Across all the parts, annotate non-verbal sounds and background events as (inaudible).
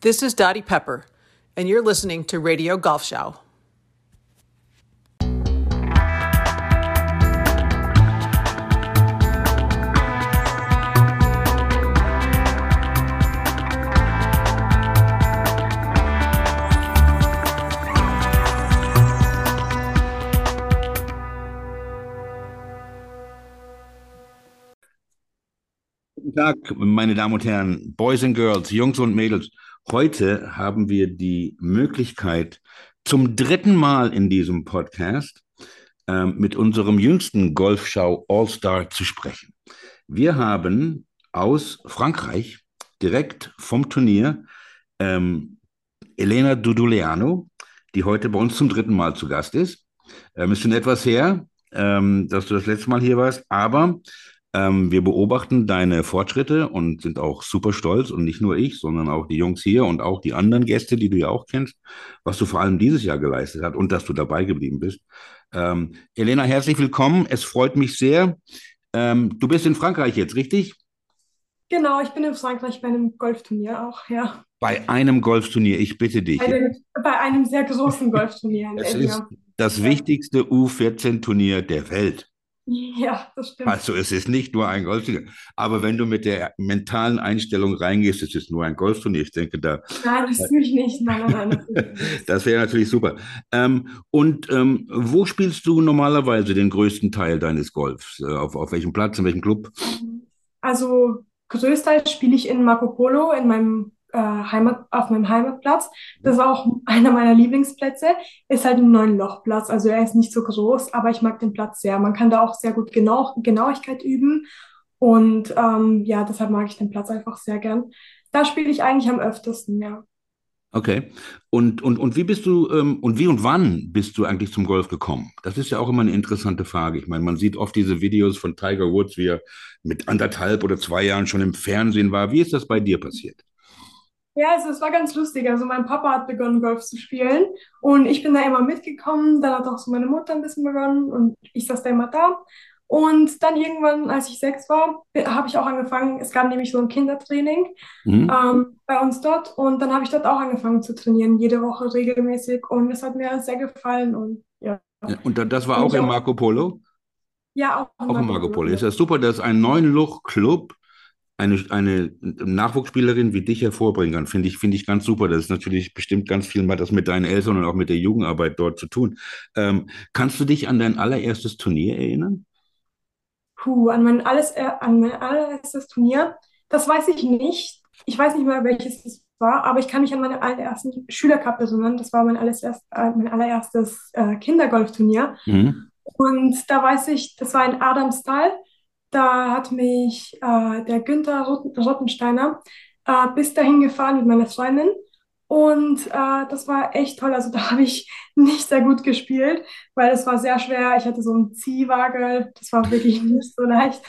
This is Dottie Pepper, and you're listening to Radio Golf Show. Tag, meine Damen und Herren, Boys and Girls, Jungs und Mädels. Heute haben wir die Möglichkeit, zum dritten Mal in diesem Podcast ähm, mit unserem jüngsten Golfschau All-Star zu sprechen. Wir haben aus Frankreich direkt vom Turnier ähm, Elena Duduleano, die heute bei uns zum dritten Mal zu Gast ist. Ähm, ist schon etwas her, ähm, dass du das letzte Mal hier warst, aber ähm, wir beobachten deine Fortschritte und sind auch super stolz und nicht nur ich, sondern auch die Jungs hier und auch die anderen Gäste, die du ja auch kennst, was du vor allem dieses Jahr geleistet hast und dass du dabei geblieben bist. Ähm, Elena, herzlich willkommen. Es freut mich sehr. Ähm, du bist in Frankreich jetzt, richtig? Genau, ich bin in Frankreich bei einem Golfturnier auch, ja. Bei einem Golfturnier, ich bitte dich. Bei, dem, bei einem sehr großen Golfturnier. Es ist das wichtigste U14-Turnier der Welt. (laughs) Ja, das stimmt. Also es ist nicht nur ein Golfturnier. Aber wenn du mit der mentalen Einstellung reingehst, es ist nur ein Golfturnier. Ich denke, da. Nein, das tue ich nicht. Nein, nein, nein. (laughs) das wäre natürlich super. Ähm, und ähm, wo spielst du normalerweise den größten Teil deines Golfs? Äh, auf, auf welchem Platz, in welchem Club? Also größtenteils spiele ich in Marco Polo, in meinem äh, Heimat, auf meinem Heimatplatz. Das ist auch einer meiner Lieblingsplätze. Ist halt ein neun Lochplatz, also er ist nicht so groß, aber ich mag den Platz sehr. Man kann da auch sehr gut genau, Genauigkeit üben und ähm, ja, deshalb mag ich den Platz einfach sehr gern. Da spiele ich eigentlich am öftesten, ja. Okay. Und, und, und wie bist du, ähm, und wie und wann bist du eigentlich zum Golf gekommen? Das ist ja auch immer eine interessante Frage. Ich meine, man sieht oft diese Videos von Tiger Woods, wie er mit anderthalb oder zwei Jahren schon im Fernsehen war. Wie ist das bei dir passiert? Ja, also es war ganz lustig. Also mein Papa hat begonnen, Golf zu spielen und ich bin da immer mitgekommen. Dann hat auch so meine Mutter ein bisschen begonnen und ich saß da immer da. Und dann irgendwann, als ich sechs war, habe ich auch angefangen. Es gab nämlich so ein Kindertraining mhm. ähm, bei uns dort und dann habe ich dort auch angefangen zu trainieren, jede Woche regelmäßig und es hat mir sehr gefallen und ja. ja und das war auch im Marco Polo? Ja, auch im Marco, Marco Polo. Ist ja super, dass ein neuen Luch Club eine, eine Nachwuchsspielerin wie dich hervorbringen kann, finde ich, finde ich ganz super. Das ist natürlich bestimmt ganz viel mal das mit deinen Eltern und auch mit der Jugendarbeit dort zu tun. Ähm, kannst du dich an dein allererstes Turnier erinnern? Puh, an mein, alles, äh, an mein allererstes Turnier, das weiß ich nicht. Ich weiß nicht mehr, welches es war, aber ich kann mich an meine allerersten Schülercup erinnern. Das war mein, allererst, äh, mein allererstes äh, Kindergolfturnier. Mhm. Und da weiß ich, das war in Adamstal. Da hat mich äh, der Günther Rottensteiner äh, bis dahin gefahren mit meiner Freundin. Und äh, das war echt toll. Also (laughs) da habe ich nicht sehr gut gespielt, weil es war sehr schwer. Ich hatte so einen Ziehwagel. Das war wirklich nicht so leicht.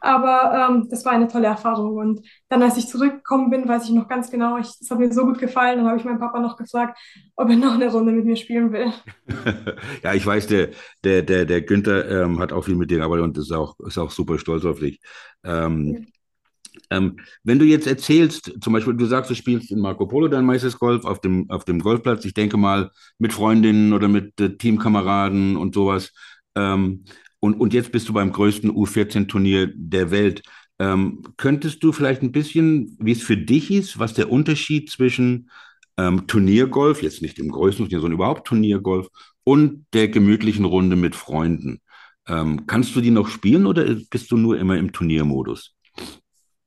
Aber ähm, das war eine tolle Erfahrung. Und dann, als ich zurückgekommen bin, weiß ich noch ganz genau, es hat mir so gut gefallen. Dann habe ich meinen Papa noch gefragt, ob er noch eine Runde mit mir spielen will. (laughs) ja, ich weiß, der, der, der, der Günther ähm, hat auch viel mit dir gearbeitet und ist auch, ist auch super stolz auf dich. Ähm, ähm, wenn du jetzt erzählst, zum Beispiel, du sagst, du spielst in Marco Polo dein meistes Golf auf dem, auf dem Golfplatz, ich denke mal mit Freundinnen oder mit äh, Teamkameraden und sowas. Ähm, und, und jetzt bist du beim größten U14-Turnier der Welt. Ähm, könntest du vielleicht ein bisschen, wie es für dich ist, was der Unterschied zwischen ähm, Turniergolf, jetzt nicht im größten Turnier, sondern überhaupt Turniergolf und der gemütlichen Runde mit Freunden. Ähm, kannst du die noch spielen oder bist du nur immer im Turniermodus?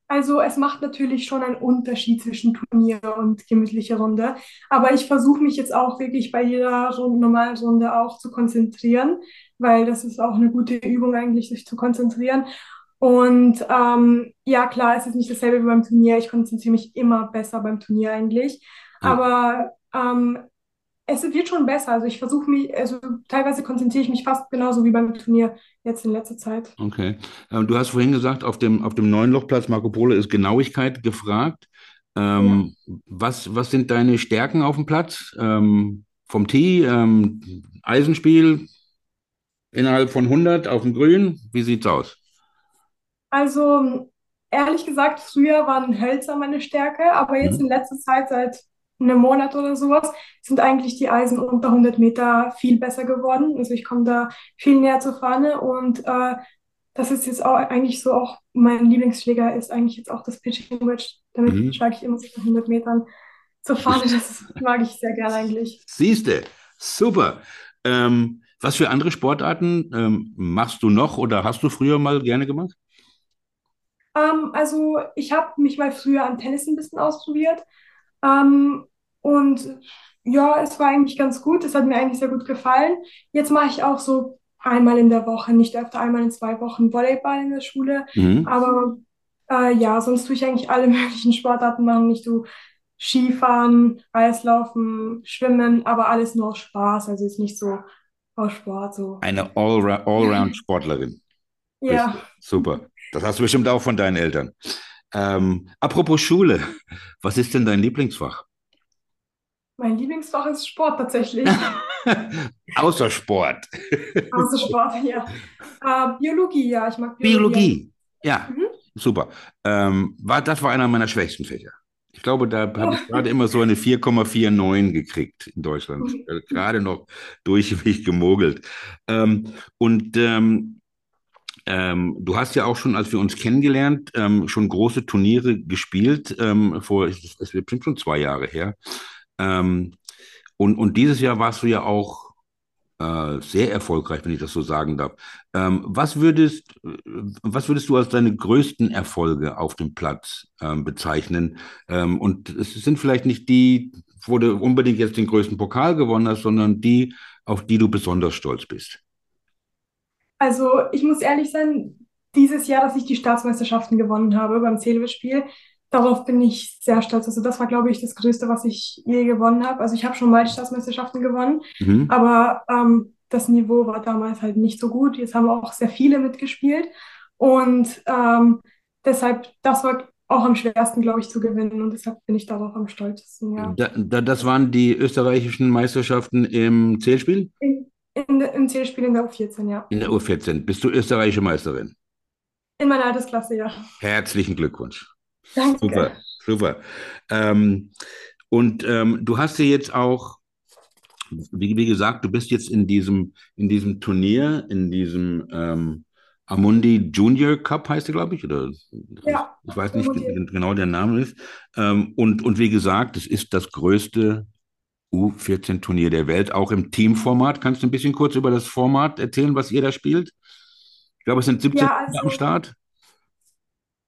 Also es macht natürlich schon einen Unterschied zwischen Turnier und gemütliche Runde. Aber ich versuche mich jetzt auch wirklich bei jeder normalen Runde auch zu konzentrieren, weil das ist auch eine gute Übung eigentlich, sich zu konzentrieren. Und ähm, ja, klar, es ist nicht dasselbe wie beim Turnier. Ich konzentriere mich immer besser beim Turnier eigentlich. Ja. Aber ähm, es wird schon besser. Also ich versuche mich, also teilweise konzentriere ich mich fast genauso wie beim Turnier jetzt in letzter Zeit. Okay. Ähm, du hast vorhin gesagt, auf dem, auf dem neuen Lochplatz Marco Polo ist Genauigkeit gefragt. Ähm, ja. was, was sind deine Stärken auf dem Platz? Ähm, vom Tee, ähm, Eisenspiel innerhalb von 100 auf dem Grün? Wie sieht's aus? Also ehrlich gesagt, früher waren Hölzer meine Stärke, aber jetzt Mhm. in letzter Zeit, seit einem Monat oder sowas, sind eigentlich die Eisen unter 100 Meter viel besser geworden. Also ich komme da viel näher zur Fahne und äh, das ist jetzt auch eigentlich so auch mein Lieblingsschläger ist eigentlich jetzt auch das Pitching Wedge. Damit Mhm. schlage ich immer so nach 100 Metern zur Fahne. Das mag ich sehr gerne eigentlich. Siehste, super. Ähm, was für andere Sportarten ähm, machst du noch oder hast du früher mal gerne gemacht? Ähm, also ich habe mich mal früher am Tennis ein bisschen ausprobiert. Ähm, und ja, es war eigentlich ganz gut. Es hat mir eigentlich sehr gut gefallen. Jetzt mache ich auch so einmal in der Woche, nicht öfter, einmal in zwei Wochen Volleyball in der Schule. Mhm. Aber äh, ja, sonst tue ich eigentlich alle (laughs) möglichen Sportarten machen. Ich tue Skifahren, Eislaufen, Schwimmen, aber alles nur aus Spaß. Also ist nicht so aus Sport so. Eine Allra- Allround-Sportlerin. (laughs) Ja. Super. Das hast du bestimmt auch von deinen Eltern. Ähm, apropos Schule, was ist denn dein Lieblingsfach? Mein Lieblingsfach ist Sport tatsächlich. (laughs) Außer Sport. (laughs) Außer Sport, ja. Äh, Biologie, ja, ich mag Biologie. Ja, Mhm. super. Ähm, war, das war einer meiner schwächsten Fächer. Ich glaube, da habe ich gerade immer so eine 4,49 gekriegt in Deutschland. Gerade noch durchweg gemogelt. Ähm, und ähm, ähm, du hast ja auch schon, als wir uns kennengelernt, ähm, schon große Turniere gespielt, ähm, vor, es ist bestimmt schon zwei Jahre her. Ähm, und, und dieses Jahr warst du ja auch äh, sehr erfolgreich, wenn ich das so sagen darf. Ähm, was würdest, äh, was würdest du als deine größten Erfolge auf dem Platz ähm, bezeichnen? Ähm, und es sind vielleicht nicht die, wo du unbedingt jetzt den größten Pokal gewonnen hast, sondern die, auf die du besonders stolz bist. Also ich muss ehrlich sein, dieses Jahr, dass ich die Staatsmeisterschaften gewonnen habe beim Zählwettspiel, darauf bin ich sehr stolz. Also das war, glaube ich, das Größte, was ich je gewonnen habe. Also ich habe schon mal Staatsmeisterschaften gewonnen, Mhm. aber ähm, das Niveau war damals halt nicht so gut. Jetzt haben auch sehr viele mitgespielt und ähm, deshalb, das war auch am schwersten, glaube ich, zu gewinnen und deshalb bin ich darauf am stolzesten, ja. Da, da, das waren die österreichischen Meisterschaften im Zählspiel In, in, Im Zählspiel in der U14, ja. in der U14. Bist du österreichische Meisterin? In meiner Altersklasse, ja. Herzlichen Glückwunsch. Danke. Super, super. Ähm, und ähm, du hast ja jetzt auch, wie, wie gesagt, du bist jetzt in diesem, in diesem Turnier, in diesem ähm, Amundi Junior Cup heißt der, glaube ich, oder Ja, ich weiß nicht Amundi. gen- genau der Name ist. Ähm, und, und wie gesagt, es ist das größte U14-Turnier der Welt, auch im Teamformat. Kannst du ein bisschen kurz über das Format erzählen, was ihr da spielt? Ich glaube, es sind 17 Ja, Länder am also- Start.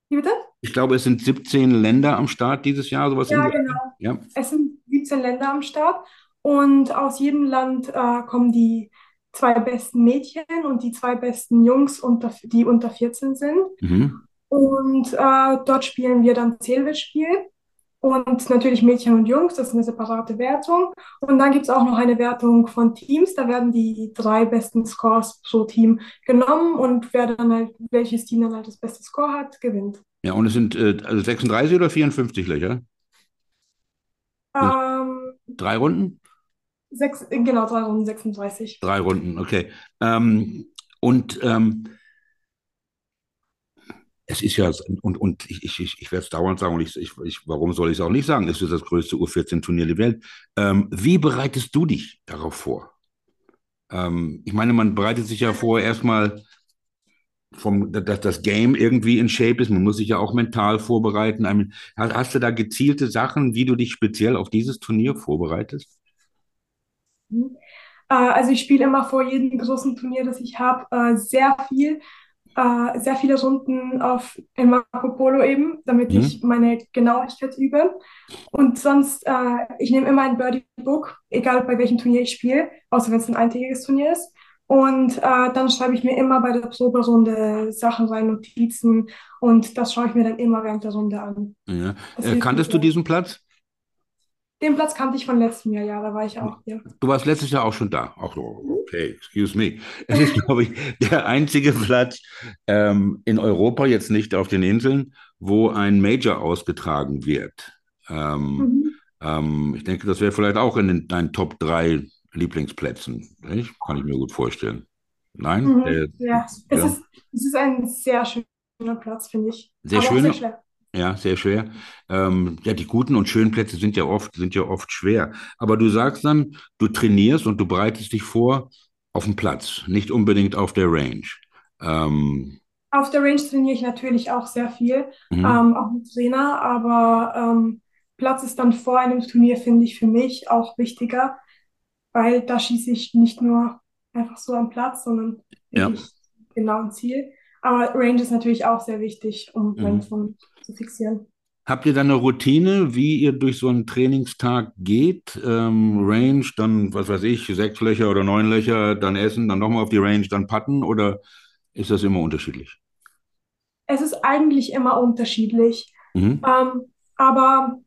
Wie bitte? Ich glaube, es sind 17 Länder am Start dieses Jahr, sowas Ja, genau. Ja. Es sind 17 Länder am Start und aus jedem Land äh, kommen die zwei besten Mädchen und die zwei besten Jungs, unter, die unter 14 sind. Mhm. Und äh, dort spielen wir dann Zählwettspiel und natürlich Mädchen und Jungs, das ist eine separate Wertung. Und dann gibt es auch noch eine Wertung von Teams, da werden die drei besten Scores pro Team genommen und wer dann halt, welches Team dann halt das beste Score hat, gewinnt. Ja, und es sind äh, also 36 oder 54 Löcher? Ähm, Drei Runden? sechs, genau, drei Runden 36. Drei Runden, okay. Ähm, und ähm, es ist ja, und, und ich, ich, ich, werde es dauernd sagen, und ich, ich, ich, warum soll ich es auch nicht sagen? Es ist das größte U14-Turnier der Welt. Ähm, wie bereitest du dich darauf vor? Ähm, ich meine, man bereitet sich ja vor, erstmal vom, dass das Game irgendwie in Shape ist. Man muss sich ja auch mental vorbereiten. Hast, hast du da gezielte Sachen, wie du dich speziell auf dieses Turnier vorbereitest? Mhm. Äh, also ich spiele immer vor jedem großen Turnier, das ich habe, äh, sehr viel, äh, sehr viele Runden auf in Marco Polo eben, damit Mhm. ich meine Genauigkeit übe. Und sonst, ich nehme immer ein Birdie-Book, egal bei welchem Turnier ich spiele, außer wenn es ein eintägiges Turnier ist. Und äh, dann schreibe ich mir immer bei der Proberunde Sachen rein, Notizen, und das schaue ich mir dann immer während der Runde an. Ja. Äh, kanntest du diesen Platz? Den Platz kannte ich von letztem Jahr, ja, da war ich auch hier. Du warst letztes Jahr auch schon da. Ach, okay, excuse me. Es ist, (laughs) glaube ich, der einzige Platz ähm, in Europa, jetzt nicht auf den Inseln, wo ein Major ausgetragen wird. Ähm, Mhm. ähm, ich denke, das wäre vielleicht auch in den, deinen Top 3 Lieblingsplätzen. Nicht? Kann ich mir gut vorstellen. Nein? Mhm. Äh, Ja, es ja. ist, es ist ein sehr schöner Platz, finde ich. Sehr Aber schön. sehr. Ja, sehr schwer. Ähm, ja, die guten und schönen Plätze sind ja oft, sind ja oft schwer. Aber du sagst dann, du trainierst und du bereitest dich vor auf dem Platz, nicht unbedingt auf der Range. Ähm, Auf der Range trainiere ich natürlich auch sehr viel, mhm. ähm, auch mit Trainer, aber ähm, Platz ist dann vor einem Turnier, finde ich, für mich auch wichtiger, weil da schieße ich nicht nur einfach so am Platz, sondern Ja. genau am Ziel. Aber Range ist natürlich auch sehr wichtig, um meinen Mhm. Zu fixieren. Habt ihr dann eine Routine, wie ihr durch so einen Trainingstag geht? Ähm, Range, dann, was weiß ich, sechs Löcher oder neun Löcher, dann essen, dann nochmal auf die Range, dann putten oder ist das immer unterschiedlich? Es ist eigentlich immer unterschiedlich, Mhm. ähm, aber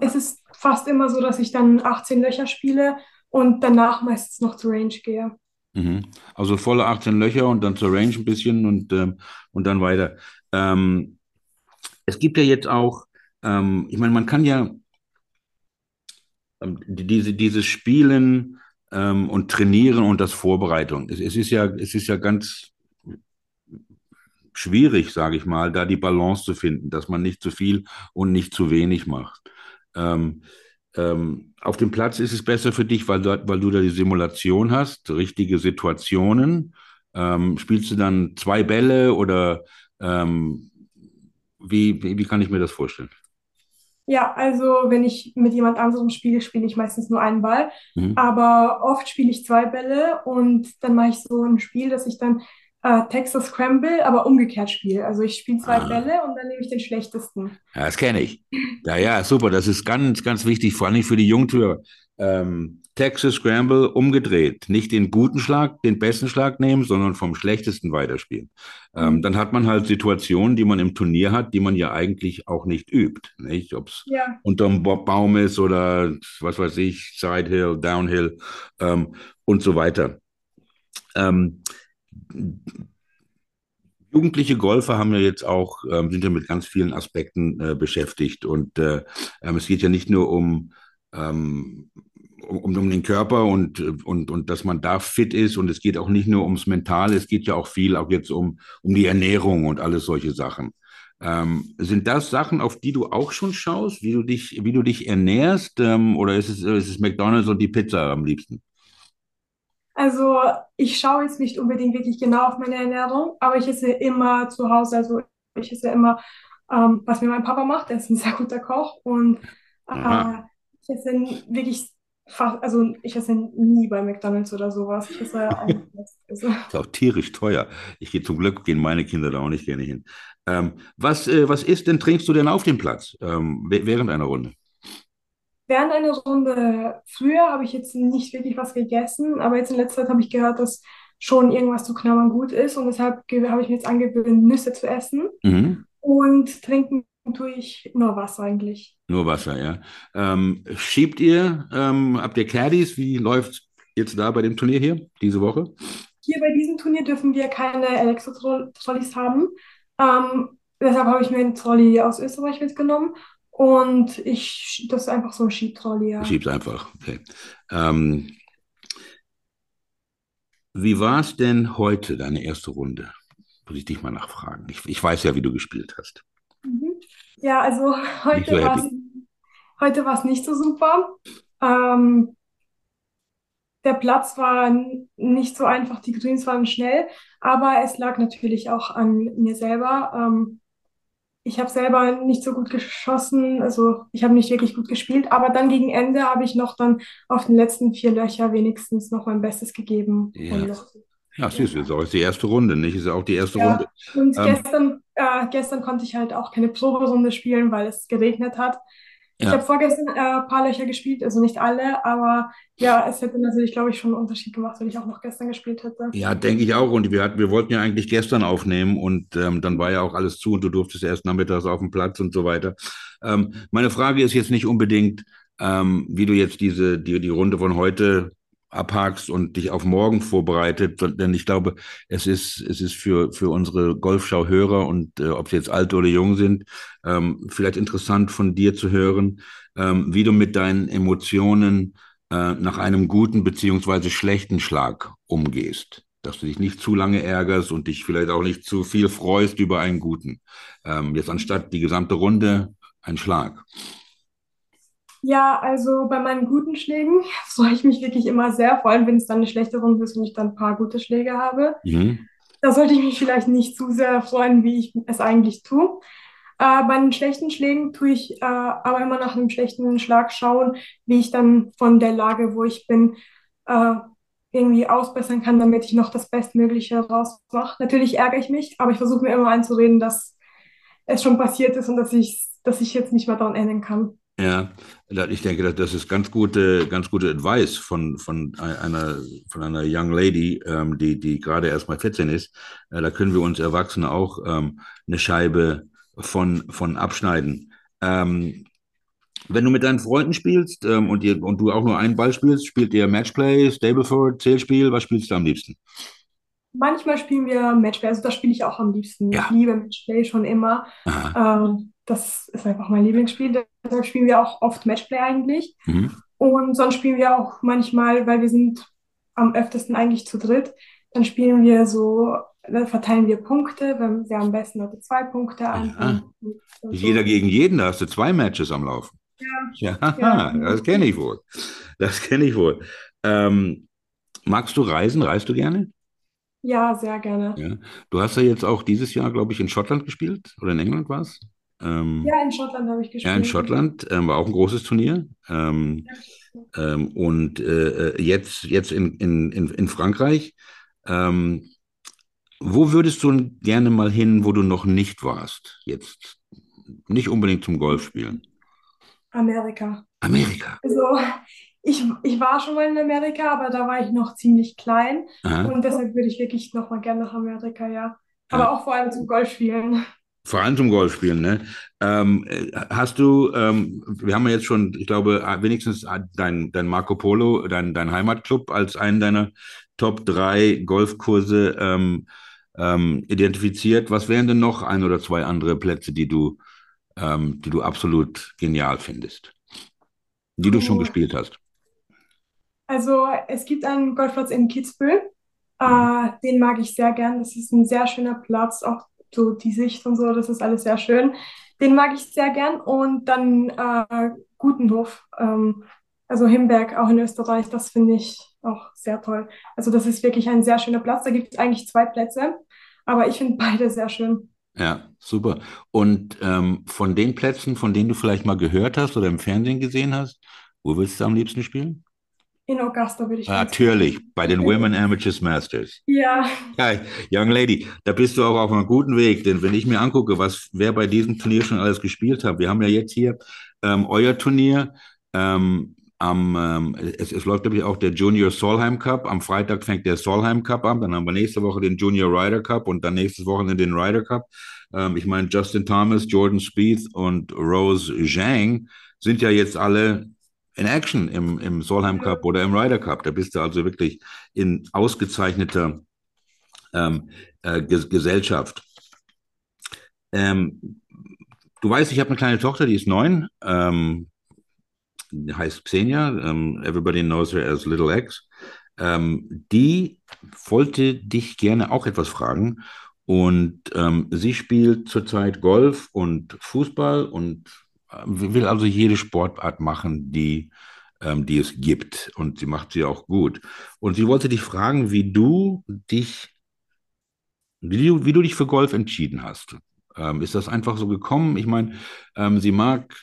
es ist fast immer so, dass ich dann 18 Löcher spiele und danach meistens noch zur Range gehe. Mhm. Also volle 18 Löcher und dann zur Range ein bisschen und, ähm, und dann weiter. Ähm, es gibt ja jetzt auch, ähm, ich meine, man kann ja ähm, die- diese, dieses Spielen ähm, und Trainieren und das Vorbereitung. Es, es ist ja, es ist ja ganz schwierig, sage ich mal, da die Balance zu finden, dass man nicht zu viel und nicht zu wenig macht. Ähm, ähm, auf dem Platz ist es besser für dich, weil, dort, weil du da die Simulation hast, richtige Situationen. Ähm, spielst du dann zwei Bälle oder ähm, wie, wie, wie kann ich mir das vorstellen? Ja, also wenn ich mit jemand anderem spiele, spiele ich meistens nur einen Ball, Mhm. aber oft spiele ich zwei Bälle und dann mache ich so ein Spiel, dass ich dann äh, Texas Scramble, aber umgekehrt spiele. Also ich spiele zwei Ah. Bälle und dann nehme ich den schlechtesten. Ja, das kenne ich. Ja, ja, super. Das ist ganz, ganz wichtig, vor allem für die Jungtürer. Ähm, Texas Scramble umgedreht. Nicht den guten Schlag, den besten Schlag nehmen, sondern vom schlechtesten weiterspielen. Ähm, dann hat man halt Situationen, die man im Turnier hat, die man ja eigentlich auch nicht übt. Nicht? Ob es Ja, unterm Ba- Baum ist oder was weiß ich, Sidehill, Downhill ähm, und so weiter. Ähm, Jugendliche Golfer haben ja jetzt auch, ähm, sind ja mit ganz vielen Aspekten äh, beschäftigt. Und äh, ähm, es geht ja nicht nur um, ähm, um, um den Körper und, und, und dass man da fit ist. Und es geht auch nicht nur ums Mentale, es geht ja auch viel auch jetzt um, um die Ernährung und alles solche Sachen. Ähm, sind das Sachen, auf die du auch schon schaust, wie du dich, wie du dich ernährst? Ähm, oder ist es, ist es McDonald's und die Pizza am liebsten? Also ich schaue jetzt nicht unbedingt wirklich genau auf meine Ernährung, aber ich esse immer zu Hause. Also ich esse immer, ähm, was mir mein Papa macht. Er ist ein (laughs) sehr guter Koch und äh, ich esse wirklich fast, also ich esse nie bei McDonald's oder sowas. Ich esse. Also, (laughs) Ist auch tierisch teuer. Ich gehe zum Glück, gehen meine Kinder da auch nicht gerne hin. Ähm, was, äh, was isst denn, trinkst du denn auf dem Platz ähm, wäh- während einer Runde? Während einer Runde früher habe ich jetzt nicht wirklich was gegessen, aber jetzt in letzter Zeit habe ich gehört, dass schon irgendwas zu knabbern gut ist und deshalb habe ich mir jetzt angewöhnt, Nüsse zu essen Mhm. und trinken tue ich nur Wasser eigentlich. Nur Wasser, ja. Ähm, schiebt ihr, ähm, habt ihr Caddies? Wie läuft jetzt da bei dem Turnier hier diese Woche? Hier bei diesem Turnier dürfen wir keine Elektro-Trolleys haben. Ähm, deshalb habe ich mir einen Trolley aus Österreich mitgenommen und ich, das ist einfach so ein Ich ja. schieb's einfach. Okay. Ähm, wie war es denn heute, deine erste Runde? Muss ich dich mal nachfragen. Ich, ich weiß ja, wie du gespielt hast. Mhm. Ja, also (laughs) Nicht so heute war es, heute nicht so super. Ähm, der Platz war nicht so einfach, die Greens waren schnell, aber es lag natürlich auch an mir selber. Ähm, ich habe selber nicht so gut geschossen, also ich habe nicht wirklich gut gespielt, aber dann gegen Ende habe ich noch dann auf den letzten vier Löcher wenigstens noch mein Bestes gegeben, Ja. Ja, siehst du, ist auch die erste Runde, nicht? Ist ja auch die erste Runde. Ja, und Ähm, gestern, äh, gestern konnte ich halt auch keine Proberunde spielen, weil es geregnet hat. Ich habe vorgestern äh, ein paar Löcher gespielt, also nicht alle, aber ja, es hätte natürlich, glaube ich, schon einen Unterschied gemacht, wenn ich auch noch gestern gespielt hätte. Ja, denke ich auch. Und wir hatten, wir wollten ja eigentlich gestern aufnehmen und ähm, dann war ja auch alles zu und du durftest erst nachmittags auf dem Platz und so weiter. Ähm, meine Frage ist jetzt nicht unbedingt, ähm, wie du jetzt diese, die, die Runde von heute abhakst und dich auf morgen vorbereitet, denn ich glaube, es ist, es ist für, für unsere Golfschau-Hörer und äh, ob sie jetzt alt oder jung sind, ähm, vielleicht interessant von dir zu hören, ähm, wie du mit deinen Emotionen äh, nach einem guten beziehungsweise schlechten Schlag umgehst. dass du dich nicht zu lange ärgerst und dich vielleicht auch nicht zu viel freust über einen guten. Ähm, jetzt anstatt die gesamte Runde ein Schlag. Ja, also bei meinen guten Schlägen (laughs) freue ich mich wirklich immer sehr, vor allem wenn es dann eine schlechte Runde ist und ich dann ein paar gute Schläge habe. Mhm. Da sollte ich mich vielleicht nicht zu sehr freuen, wie ich es eigentlich tue. Äh, bei den schlechten Schlägen tue ich äh, aber immer nach einem schlechten Schlag schauen, wie ich dann von der Lage, wo ich bin, äh, irgendwie ausbessern kann, damit ich noch das Bestmögliche rausmache. Natürlich ärgere ich mich, aber ich versuche mir immer einzureden, dass es schon passiert ist und dass ich, dass ich jetzt nicht mehr daran ändern kann. Ja, ich denke, das ist ganz gute, ganz gute Advice von, von einer, von einer Young Lady, ähm, die, die gerade erst mal 14 ist. Äh, da können wir uns Erwachsene auch ähm, eine Scheibe von, von abschneiden. Ähm, wenn du mit deinen Freunden spielst und, ihr, und du auch nur einen Ball spielst, spielt ihr Matchplay, Stableford, Zählspiel? Was spielst du am liebsten? Manchmal spielen wir Matchplay, also das spiele ich auch am liebsten. Ja. Ich liebe Matchplay schon immer. Ähm, das ist einfach mein Lieblingsspiel. Deshalb spielen wir auch oft Matchplay eigentlich. Mhm. Und sonst spielen wir auch manchmal, weil wir sind am öftesten eigentlich zu dritt, dann spielen wir so, dann verteilen wir Punkte, wenn wir am besten Leute zwei Punkte ein. Jeder gegen jeden, da hast du zwei Matches am Laufen. Ja. Ja, Ja. das kenne ich wohl. Das kenne ich wohl. Ähm, magst du reisen? Reist du gerne? Ja, sehr gerne. Ja. Du hast ja jetzt auch dieses Jahr, glaube ich, in Schottland gespielt oder in England war es? Ähm, Ja, in Schottland habe ich gespielt. ja, in Schottland ähm, war auch ein großes Turnier. Ähm, ähm, und äh, jetzt, jetzt in, in, in, in Frankreich. Ähm, wo würdest du gerne mal hin, wo du noch nicht warst? Jetzt nicht unbedingt zum Golfspielen. Amerika. Amerika. Also ich, ich war schon mal in Amerika, aber da war ich noch ziemlich klein Aha. und deshalb würde ich wirklich noch mal gerne nach Amerika, ja. Aber Ja. auch vor allem zum Golfspielen. Vor allem zum Golfspielen, ne? Ähm, äh, hast du, ähm, wir haben ja jetzt schon, ich glaube, wenigstens dein, dein Marco Polo, dein, dein Heimatclub als einen deiner Top 3 Golfkurse ähm, ähm, identifiziert. Was wären denn noch ein oder zwei andere Plätze, die du, ähm, die du absolut genial findest? Die du schon Puh. gespielt hast? Also es gibt einen Golfplatz in Kitzbühel, äh, den mag ich sehr gern. Das ist ein sehr schöner Platz, auch so die Sicht und so, das ist alles sehr schön. Den mag ich sehr gern. Und dann äh, Gutenhof, ähm, also Himberg, auch in Österreich, das finde ich auch sehr toll. Also das ist wirklich ein sehr schöner Platz. Da gibt es eigentlich zwei Plätze, aber ich finde beide sehr schön. Ja, super. Und ähm, von den Plätzen, von denen du vielleicht mal gehört hast oder im Fernsehen gesehen hast, wo willst du am liebsten spielen? In Augusta würde ich ganz Natürlich, bei den Women Amateurs Masters. Ja, Ja, Young Lady, da bist du auch auf einem guten Weg, denn wenn ich mir angucke, was wer bei diesem Turnier schon alles gespielt hat, wir haben ja jetzt hier ähm, euer Turnier, ähm, am, ähm, es, es läuft, glaube ich, auch der Junior Solheim Cup. Am Freitag fängt der Solheim Cup an, dann haben wir nächste Woche den Junior Ryder Cup und dann nächstes Wochenende den Ryder Cup. Ähm, ich meine, Justin Thomas, Jordan Spieth und Rose Zhang sind ja jetzt alle in Action im, im Solheim Cup oder im Ryder Cup. Da bist du also wirklich in ausgezeichneter ähm, äh, Ges Gesellschaft. Ähm, du weißt, ich habe eine kleine Tochter, die ist neun, ähm, heißt Xenia, ähm, everybody knows her as Little X. Ähm, die wollte dich gerne auch etwas fragen und ähm, sie spielt zurzeit Golf und Fußball und will also jede Sportart machen, die, ähm, die es gibt und sie macht sie auch gut. Und sie wollte dich fragen, wie du dich wie du, wie du dich für Golf entschieden hast. Ähm, ist das einfach so gekommen? Ich meine, ähm, sie mag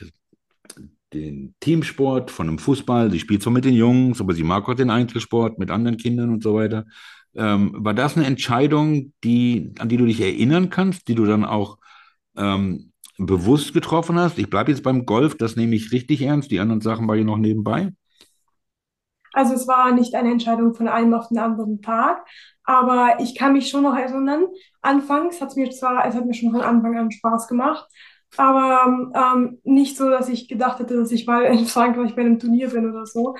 den Teamsport von einem Fußball, sie spielt zwar mit den Jungs, aber sie mag auch den Einzelsport mit anderen Kindern und so weiter. Ähm, war das eine Entscheidung, die, an die du dich erinnern kannst, die du dann auch ähm, bewusst getroffen hast? Ich bleibe jetzt beim Golf, das nehme ich richtig ernst, die anderen Sachen war ja noch nebenbei. Also es war nicht eine Entscheidung von einem auf den anderen Tag, aber ich kann mich schon noch erinnern. Anfangs hat es mir zwar, es hat mir schon von Anfang an Spaß gemacht, aber ähm, nicht so, dass ich gedacht hätte, dass ich mal in Frankreich bei einem Turnier bin oder so.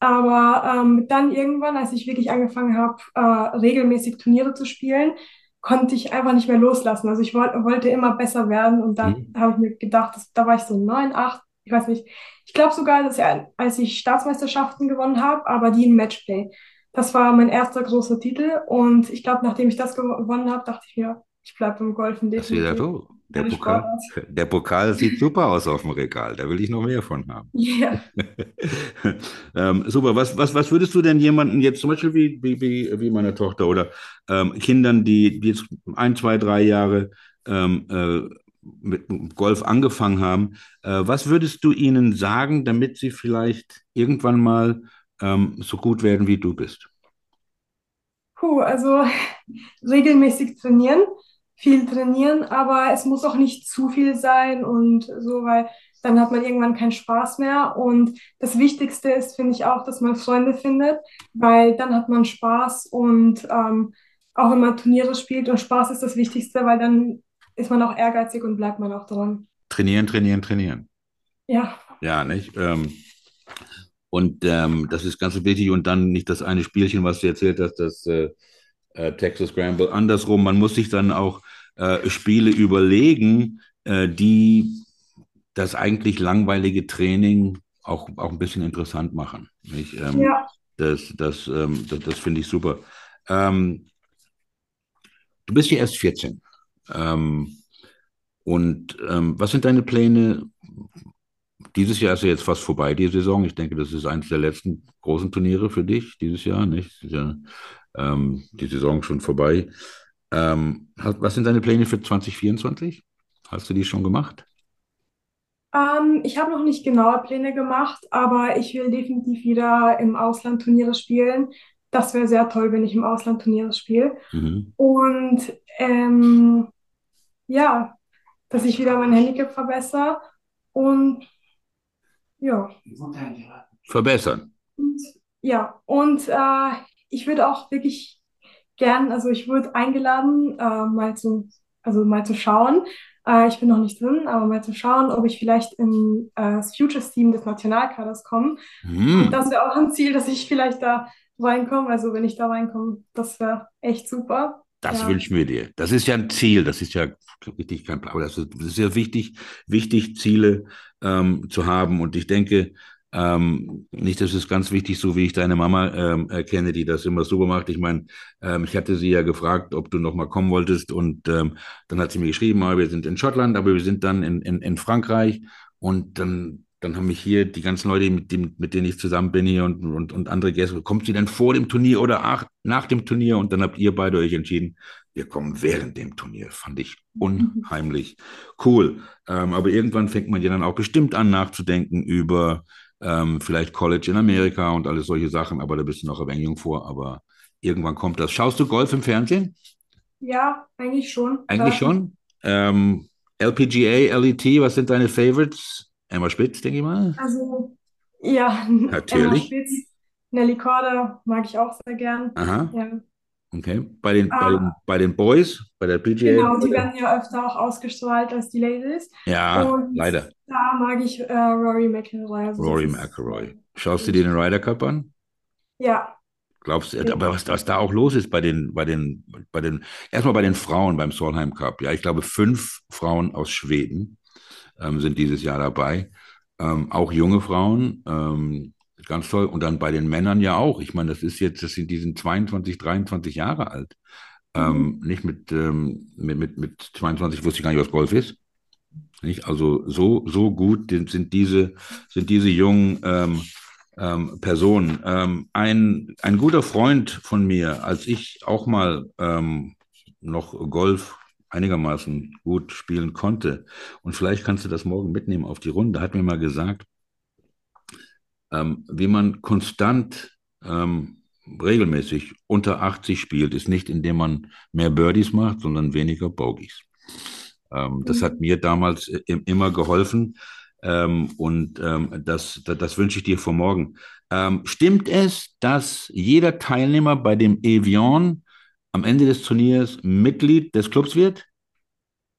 Aber ähm, dann irgendwann, als ich wirklich angefangen habe, äh, regelmäßig Turniere zu spielen, konnte ich einfach nicht mehr loslassen. Also ich woll wollte immer besser werden und dann Mhm. habe ich mir gedacht, dass, da war ich so neun, acht, ich weiß nicht. Ich glaube sogar, dass ich, als ich Staatsmeisterschaften gewonnen habe, aber die im Matchplay. Das war mein erster großer Titel und ich glaube, nachdem ich das gewonnen habe, dachte ich mir, ich bleibe im Golfen definitiv. so. Der Meine Pokal, (laughs) der Pokal sieht super aus auf dem Regal. Da will ich noch mehr von haben. (laughs) Ja. (laughs) ähm, super. Was, was, was würdest du denn jemanden jetzt zum Beispiel wie, wie, wie, meiner Tochter oder ähm, Kindern, die, die jetzt ein, zwei, drei Jahre ähm, äh, mit Golf angefangen haben, äh, was würdest du ihnen sagen, damit sie vielleicht irgendwann mal ähm, so gut werden, wie du bist? Puh, also regelmäßig trainieren, viel trainieren, aber es muss auch nicht zu viel sein und so, weil dann hat man irgendwann keinen Spaß mehr. Und das Wichtigste ist, finde ich auch, dass man Freunde findet, weil dann hat man Spaß und ähm, auch wenn man Turniere spielt und Spaß ist das Wichtigste, weil dann ist man auch ehrgeizig und bleibt man auch dran. Trainieren, trainieren, trainieren. Ja, Ja, nicht? Ähm, und ähm, das ist ganz wichtig. Und dann nicht das eine Spielchen, was du erzählt hast, das äh, äh, Texas Scramble. Andersrum, man muss sich dann auch äh, Spiele überlegen, äh, die das eigentlich langweilige Training auch, auch ein bisschen interessant machen. Nicht? Ähm, ja. das das, ähm, das, das finde ich super. Ähm, du bist ja erst 14. Ähm, und ähm, was sind deine Pläne? Dieses Jahr ist ja jetzt fast vorbei, die Saison. Ich denke, das ist eines der letzten großen Turniere für dich dieses Jahr, nicht? Ja, ähm, die Saison schon vorbei. Ähm, was sind deine Pläne für 2024? Hast du die schon gemacht? Ähm, ich habe noch nicht genaue Pläne gemacht, aber ich will definitiv wieder im Ausland Turniere spielen. Das wäre sehr toll, wenn ich im Ausland Turniere spiele. Mhm. Und ähm, ja, dass ich wieder mein Handicap verbessere. Und ja, Verbessern. und, ja, und äh, ich würde auch wirklich gern, also ich wurde eingeladen, äh, mal zu, also mal zu schauen. Äh, ich bin noch nicht drin, aber mal zu schauen, ob ich vielleicht in äh, das Futures-Team des Nationalkaders komme. Und Hm. das wäre auch ein Ziel, dass ich vielleicht da reinkomme. Also wenn ich da reinkomme, das wäre echt super. Das Ja. wünschen wir dir. Das ist ja ein Ziel, das ist ja richtig kein Plan, aber das ist, das ist ja wichtig, wichtig, Ziele ähm, zu haben. Und ich denke, ähm, nicht, das ist ganz wichtig, so wie ich deine Mama ähm, erkenne, die das immer super macht. Ich meine, ähm, ich hatte sie ja gefragt, ob du noch mal kommen wolltest, und ähm, dann hat sie mir geschrieben, ah, wir sind in Schottland, aber wir sind dann in, in, in Frankreich. Und dann, dann haben mich hier die ganzen Leute, mit, dem, mit denen ich zusammen bin hier und, und, und andere Gäste, kommt sie denn vor dem Turnier oder ach, nach dem Turnier? Und dann habt ihr beide euch entschieden, wir kommen während dem Turnier. Fand ich unheimlich cool. Ähm, aber irgendwann fängt man ja dann auch bestimmt an nachzudenken über ähm, vielleicht College in Amerika und alles solche Sachen. Aber da bist du noch ein wenig jung vor. Aber irgendwann kommt das. Schaust du Golf im Fernsehen? Ja, eigentlich schon. Eigentlich Äh, schon. Ähm, LPGA, LET, was sind deine Favorites? Emma Spitz, denke ich mal. Also, ja, (laughs) Emma Natürlich. Spitz, Nelly Korda mag ich auch sehr gern. Aha, Ja. Okay. Bei den, bei den, Ah, bei den Boys, bei der PGA. genau, die werden ja öfter auch ausgestrahlt als die Ladies. Ja, Und leider. da mag ich äh, Rory McIlroy. Also Rory ist, McIlroy. Schaust du dir den Ryder Cup an? ja, Glaubst du, aber was, was da auch los ist bei den, bei den, bei den, erstmal bei den Frauen beim Solheim Cup. Ja, ich glaube, fünf Frauen aus Schweden ähm, sind dieses Jahr dabei. Ähm, auch junge Frauen, ähm, ganz toll. Und dann bei den Männern ja auch. Ich meine, das ist jetzt, das sind, die sind 22, 23 Jahre alt. Ähm, Mhm. nicht mit, ähm, mit, mit, mit 22 wusste ich gar nicht, was Golf ist. Nicht? Also so, so gut sind, sind diese, sind diese jungen ähm, ähm, Personen. Ähm, ein, ein guter Freund von mir, als ich auch mal ähm, noch Golf einigermaßen gut spielen konnte, und vielleicht kannst du das morgen mitnehmen auf die Runde, hat mir mal gesagt, ähm, wie man konstant ähm, regelmäßig unter 80 spielt, ist nicht, indem man mehr Birdies macht, sondern weniger Bogies. Ähm, das hat Mhm. mir damals äh, im- immer geholfen ähm, und ähm, das, das, das wünsche ich dir für morgen. Ähm, stimmt es, dass jeder Teilnehmer bei dem Evian am Ende des Turniers Mitglied des Clubs wird?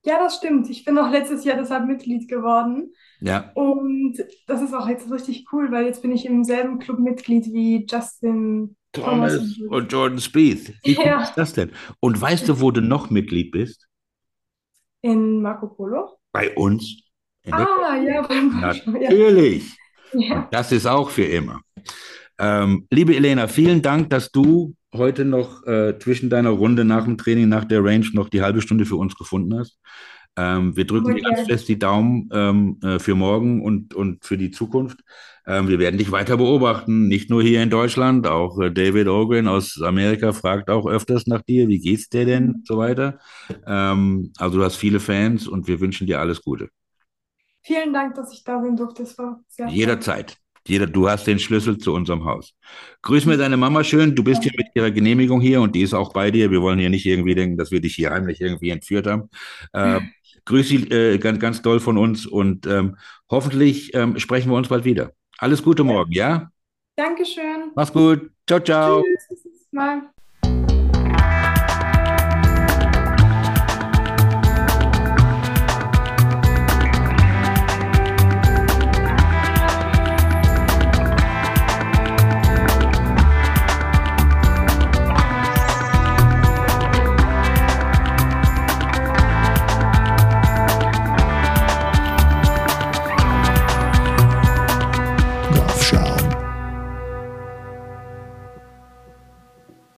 Ja, das stimmt. Ich bin auch letztes Jahr deshalb Mitglied geworden. Ja, Und das ist auch jetzt richtig cool, weil jetzt bin ich im selben Club Mitglied wie Justin Thomas und Thomas und Jordan Spieth. Wie cool Ja, ist das denn? Und weißt du, wo du noch Mitglied bist? in Marco Polo. Bei uns Ah, ja, beim. Natürlich. Ja. Das ist auch für immer. Ähm, liebe Elena, vielen Dank, dass du heute noch äh, zwischen deiner Runde nach dem Training, nach der Range noch die halbe Stunde für uns gefunden hast. Ähm, wir drücken dir ganz fest die Daumen ähm, äh, für morgen und, und für die Zukunft. Ähm, wir werden dich weiter beobachten, nicht nur hier in Deutschland, auch äh, David Ogren aus Amerika fragt auch öfters nach dir, wie geht's dir denn und so weiter. Ähm, also du hast viele Fans und wir wünschen dir alles Gute. Vielen Dank, dass ich da sein durfte. Das war sehr Jederzeit. Jeder, du hast den Schlüssel zu unserem Haus. Grüß mir deine Mama schön. Du bist hier mit ihrer Genehmigung hier und die ist auch bei dir. Wir wollen hier nicht irgendwie denken, dass wir dich hier heimlich irgendwie entführt haben. Äh, grüß sie äh, ganz, ganz doll von uns und ähm, hoffentlich ähm, sprechen wir uns bald wieder. Alles Gute morgen, ja? Dankeschön. Mach's gut. Ciao, ciao. Tschüss. Bis zum nächsten Mal.